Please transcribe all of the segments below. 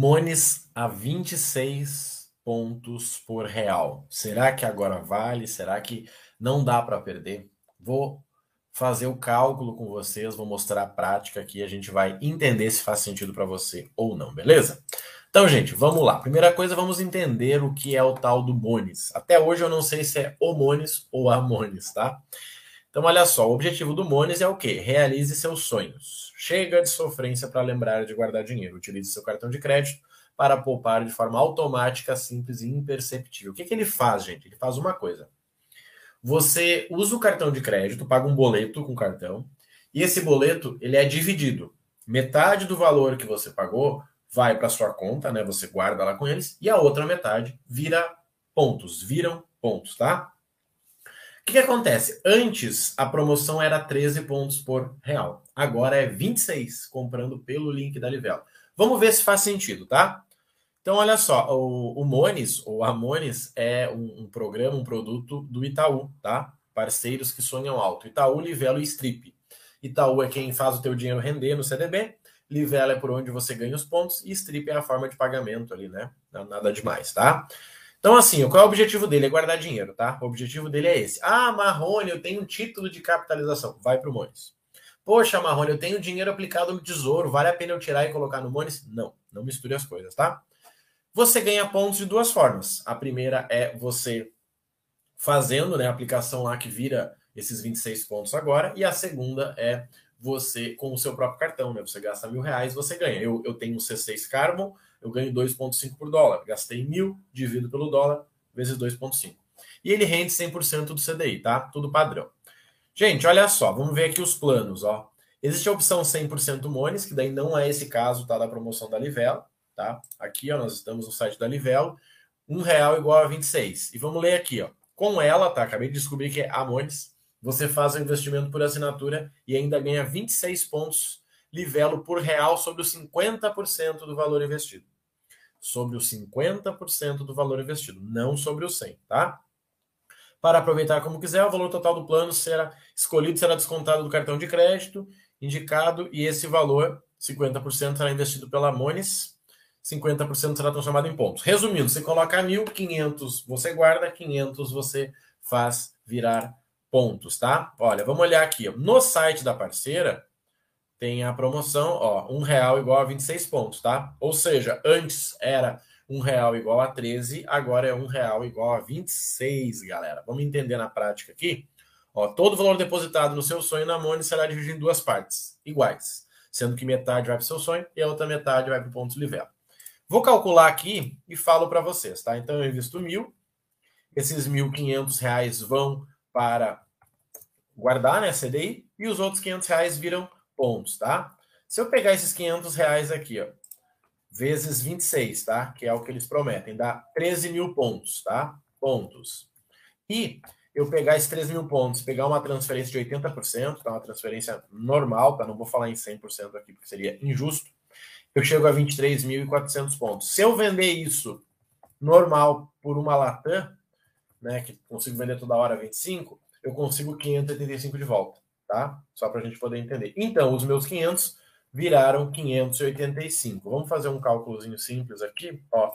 Mones a 26 pontos por real. Será que agora vale? Será que não dá para perder? Vou fazer o cálculo com vocês, vou mostrar a prática aqui, a gente vai entender se faz sentido para você ou não, beleza? Então, gente, vamos lá. Primeira coisa, vamos entender o que é o tal do Mones. Até hoje eu não sei se é o Mones ou a Mones, tá? Então, olha só, o objetivo do Mones é o quê? Realize seus sonhos. Chega de sofrência para lembrar de guardar dinheiro. Utilize seu cartão de crédito para poupar de forma automática, simples e imperceptível. O que, que ele faz, gente? Ele faz uma coisa. Você usa o cartão de crédito, paga um boleto com cartão, e esse boleto ele é dividido. Metade do valor que você pagou vai para sua conta, né? Você guarda lá com eles, e a outra metade vira pontos, viram pontos, tá? Que, que acontece? Antes a promoção era 13 pontos por real. Agora é 26, comprando pelo link da Livelo. Vamos ver se faz sentido, tá? Então, olha só, o, o Mones, ou a Mones, é um, um, programa, um produto do Itaú, tá? Parceiros que sonham alto. Itaú, Livelo e Strip. Itaú é quem faz o teu dinheiro render no CDB, Livelo é por onde você ganha os pontos, e Strip é a forma de pagamento ali, né? Nada demais, tá? Então, assim, qual é o objetivo dele? É guardar dinheiro, tá? O objetivo dele é esse. Ah, Marrone, eu tenho um título de capitalização. Vai para o Mones. Poxa, Marrone, eu tenho dinheiro aplicado no tesouro. Vale a pena eu tirar e colocar no Mones? Não, não misture as coisas, tá? Você ganha pontos de duas formas. A primeira é você fazendo né, a aplicação lá que vira esses 26 pontos agora. E a segunda é você, com o seu próprio cartão, né? Você gasta mil reais, você ganha. Eu, eu tenho o C6 Carbon eu ganho 2,5 por dólar. Gastei mil, divido pelo dólar, vezes 2,5. E ele rende 100% do CDI, tá? Tudo padrão. Gente, olha só, vamos ver aqui os planos, ó. Existe a opção 100% Mones, que daí não é esse caso, tá? Da promoção da Livelo, tá? Aqui, ó, nós estamos no site da Livelo. Um real igual a 26. E vamos ler aqui, ó. Com ela, tá? Acabei de descobrir que é a Mones. Você faz o investimento por assinatura e ainda ganha 26 pontos livelo por real sobre os 50% do valor investido. Sobre os 50% do valor investido, não sobre o 100, tá? Para aproveitar como quiser, o valor total do plano será escolhido, será descontado do cartão de crédito indicado e esse valor, 50%, será investido pela Mones, 50% será transformado em pontos. Resumindo, você coloca mil, 500 você guarda, 500 você faz virar pontos, tá? Olha, vamos olhar aqui. No site da parceira, tem a promoção, ó, um real igual a 26 pontos, tá? Ou seja, antes era um real igual a 13, agora é um real igual a 26, galera. Vamos entender na prática aqui. Ó, todo o valor depositado no seu sonho na Money será dividido em duas partes iguais, sendo que metade vai para o seu sonho e a outra metade vai para o ponto de livelo. Vou calcular aqui e falo para vocês, tá? Então eu invisto mil, esses mil quinhentos reais vão para guardar, né, CDI, e os outros quinhentos reais viram pontos, tá? Se eu pegar esses 500 reais aqui, ó, vezes 26, tá? Que é o que eles prometem, dá 13 mil pontos, tá? Pontos. E eu pegar esses 13 mil pontos, pegar uma transferência de 80%, tá? Uma transferência normal, tá? Não vou falar em 100% aqui, porque seria injusto. Eu chego a 23.400 pontos. Se eu vender isso normal por uma Latam, né, que consigo vender toda hora 25, eu consigo 585 de volta tá? Só para a gente poder entender. Então, os meus 500 viraram 585. Vamos fazer um cálculozinho simples aqui, ó.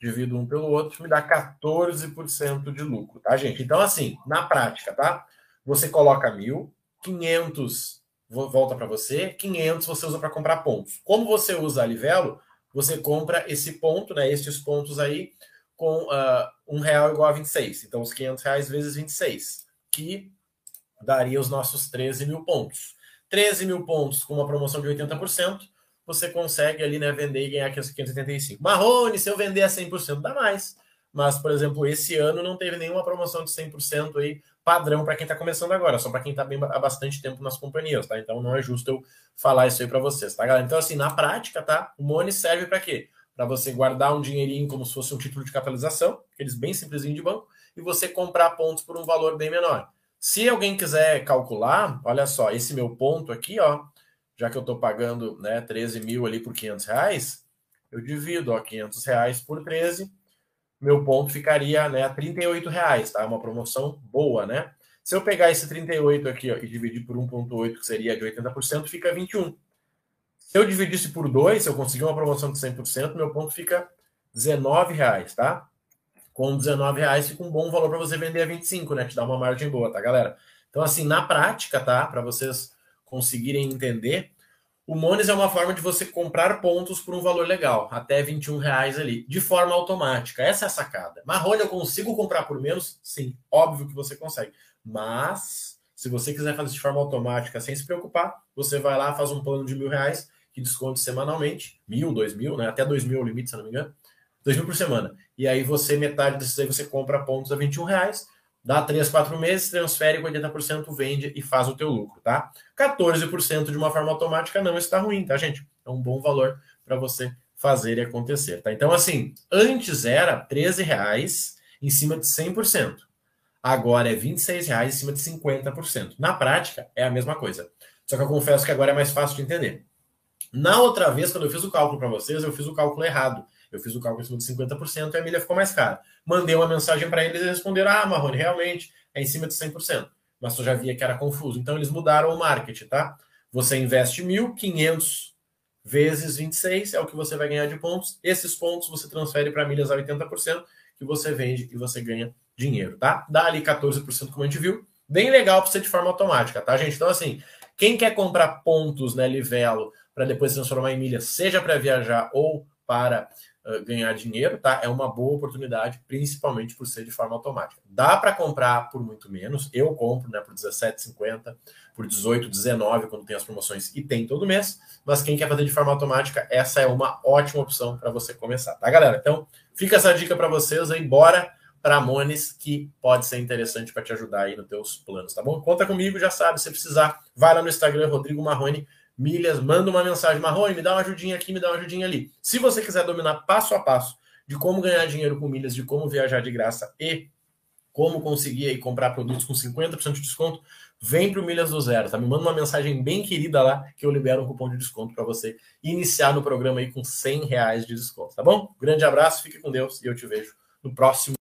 Divido um pelo outro, me dá 14% de lucro, tá, gente? Então, assim, na prática, tá? Você coloca mil, 500 volta para você, 500 você usa para comprar pontos. Como você usa a Livelo, você compra esse ponto, né? Estes pontos aí com uh, um real igual a 26. Então, os 500 reais vezes 26, que daria os nossos 13 mil pontos. 13 mil pontos com uma promoção de 80%, você consegue ali né, vender e ganhar 585. Marrone, se eu vender a 100%, dá mais. Mas, por exemplo, esse ano não teve nenhuma promoção de 100% aí padrão para quem está começando agora, só para quem está há bastante tempo nas companhias, tá? Então não é justo eu falar isso aí para vocês, tá, galera? Então, assim, na prática, tá? O Money serve para quê? Para você guardar um dinheirinho como se fosse um título de capitalização, aqueles bem simplesinho de banco, e você comprar pontos por um valor bem menor. Se alguém quiser calcular, olha só, esse meu ponto aqui, ó, já que eu estou pagando né, 13 mil ali por 500 reais, eu divido ó, 500 reais por 13, meu ponto ficaria né, 38 reais, tá? Uma promoção boa, né? Se eu pegar esse 38 aqui ó, e dividir por 1,8, que seria de 80%, fica 21. Se eu dividisse por dois, se eu conseguir uma promoção de 100%, meu ponto fica R$19,00, tá? Com R$19,00 fica um bom valor para você vender a 25, né? Te dá uma margem boa, tá, galera? Então, assim, na prática, tá? Para vocês conseguirem entender, o Mones é uma forma de você comprar pontos por um valor legal, até 21 reais ali, de forma automática. Essa é a sacada. Marrone, eu consigo comprar por menos? Sim, óbvio que você consegue. Mas, se você quiser fazer de forma automática sem se preocupar, você vai lá, faz um plano de mil reais que desconte semanalmente, mil, dois mil, né? Até dois mil é o limite, se não me engano. Dois mil por semana. E aí você, metade desses aí, você compra pontos a 21 reais Dá 3, 4 meses, transfere 80%, vende e faz o teu lucro, tá? 14% de uma forma automática não está ruim, tá, gente? É um bom valor para você fazer e acontecer, tá? Então, assim, antes era 13 reais em cima de 100%. Agora é 26 reais em cima de 50%. Na prática, é a mesma coisa. Só que eu confesso que agora é mais fácil de entender. Na outra vez, quando eu fiz o cálculo para vocês, eu fiz o cálculo errado. Eu fiz o cálculo em cima de 50% e a milha ficou mais cara. Mandei uma mensagem para eles e responderam: Ah, Marrone, realmente é em cima de 100%. Mas eu já via que era confuso. Então eles mudaram o marketing, tá? Você investe 1.500 vezes 26 é o que você vai ganhar de pontos. Esses pontos você transfere para milhas a 80%, que você vende e você ganha dinheiro, tá? Dá ali 14%, como a gente viu. Bem legal para ser de forma automática, tá, gente? Então, assim, quem quer comprar pontos, né, Livelo, para depois transformar em milhas, seja para viajar ou para ganhar dinheiro, tá? É uma boa oportunidade, principalmente por ser de forma automática. Dá para comprar por muito menos. Eu compro, né, por 17,50, por 18, 19 quando tem as promoções e tem todo mês. Mas quem quer fazer de forma automática, essa é uma ótima opção para você começar, tá, galera? Então, fica essa dica para vocês aí, bora para Mones, que pode ser interessante para te ajudar aí nos teus planos, tá bom? Conta comigo, já sabe, se precisar, vai lá no Instagram Rodrigo Marrone milhas, manda uma mensagem, Marrone, me dá uma ajudinha aqui, me dá uma ajudinha ali. Se você quiser dominar passo a passo de como ganhar dinheiro com milhas, de como viajar de graça e como conseguir aí comprar produtos com 50% de desconto, vem para o Milhas do Zero, tá? Me manda uma mensagem bem querida lá que eu libero um cupom de desconto para você iniciar no programa aí com 100 reais de desconto, tá bom? Grande abraço, fique com Deus e eu te vejo no próximo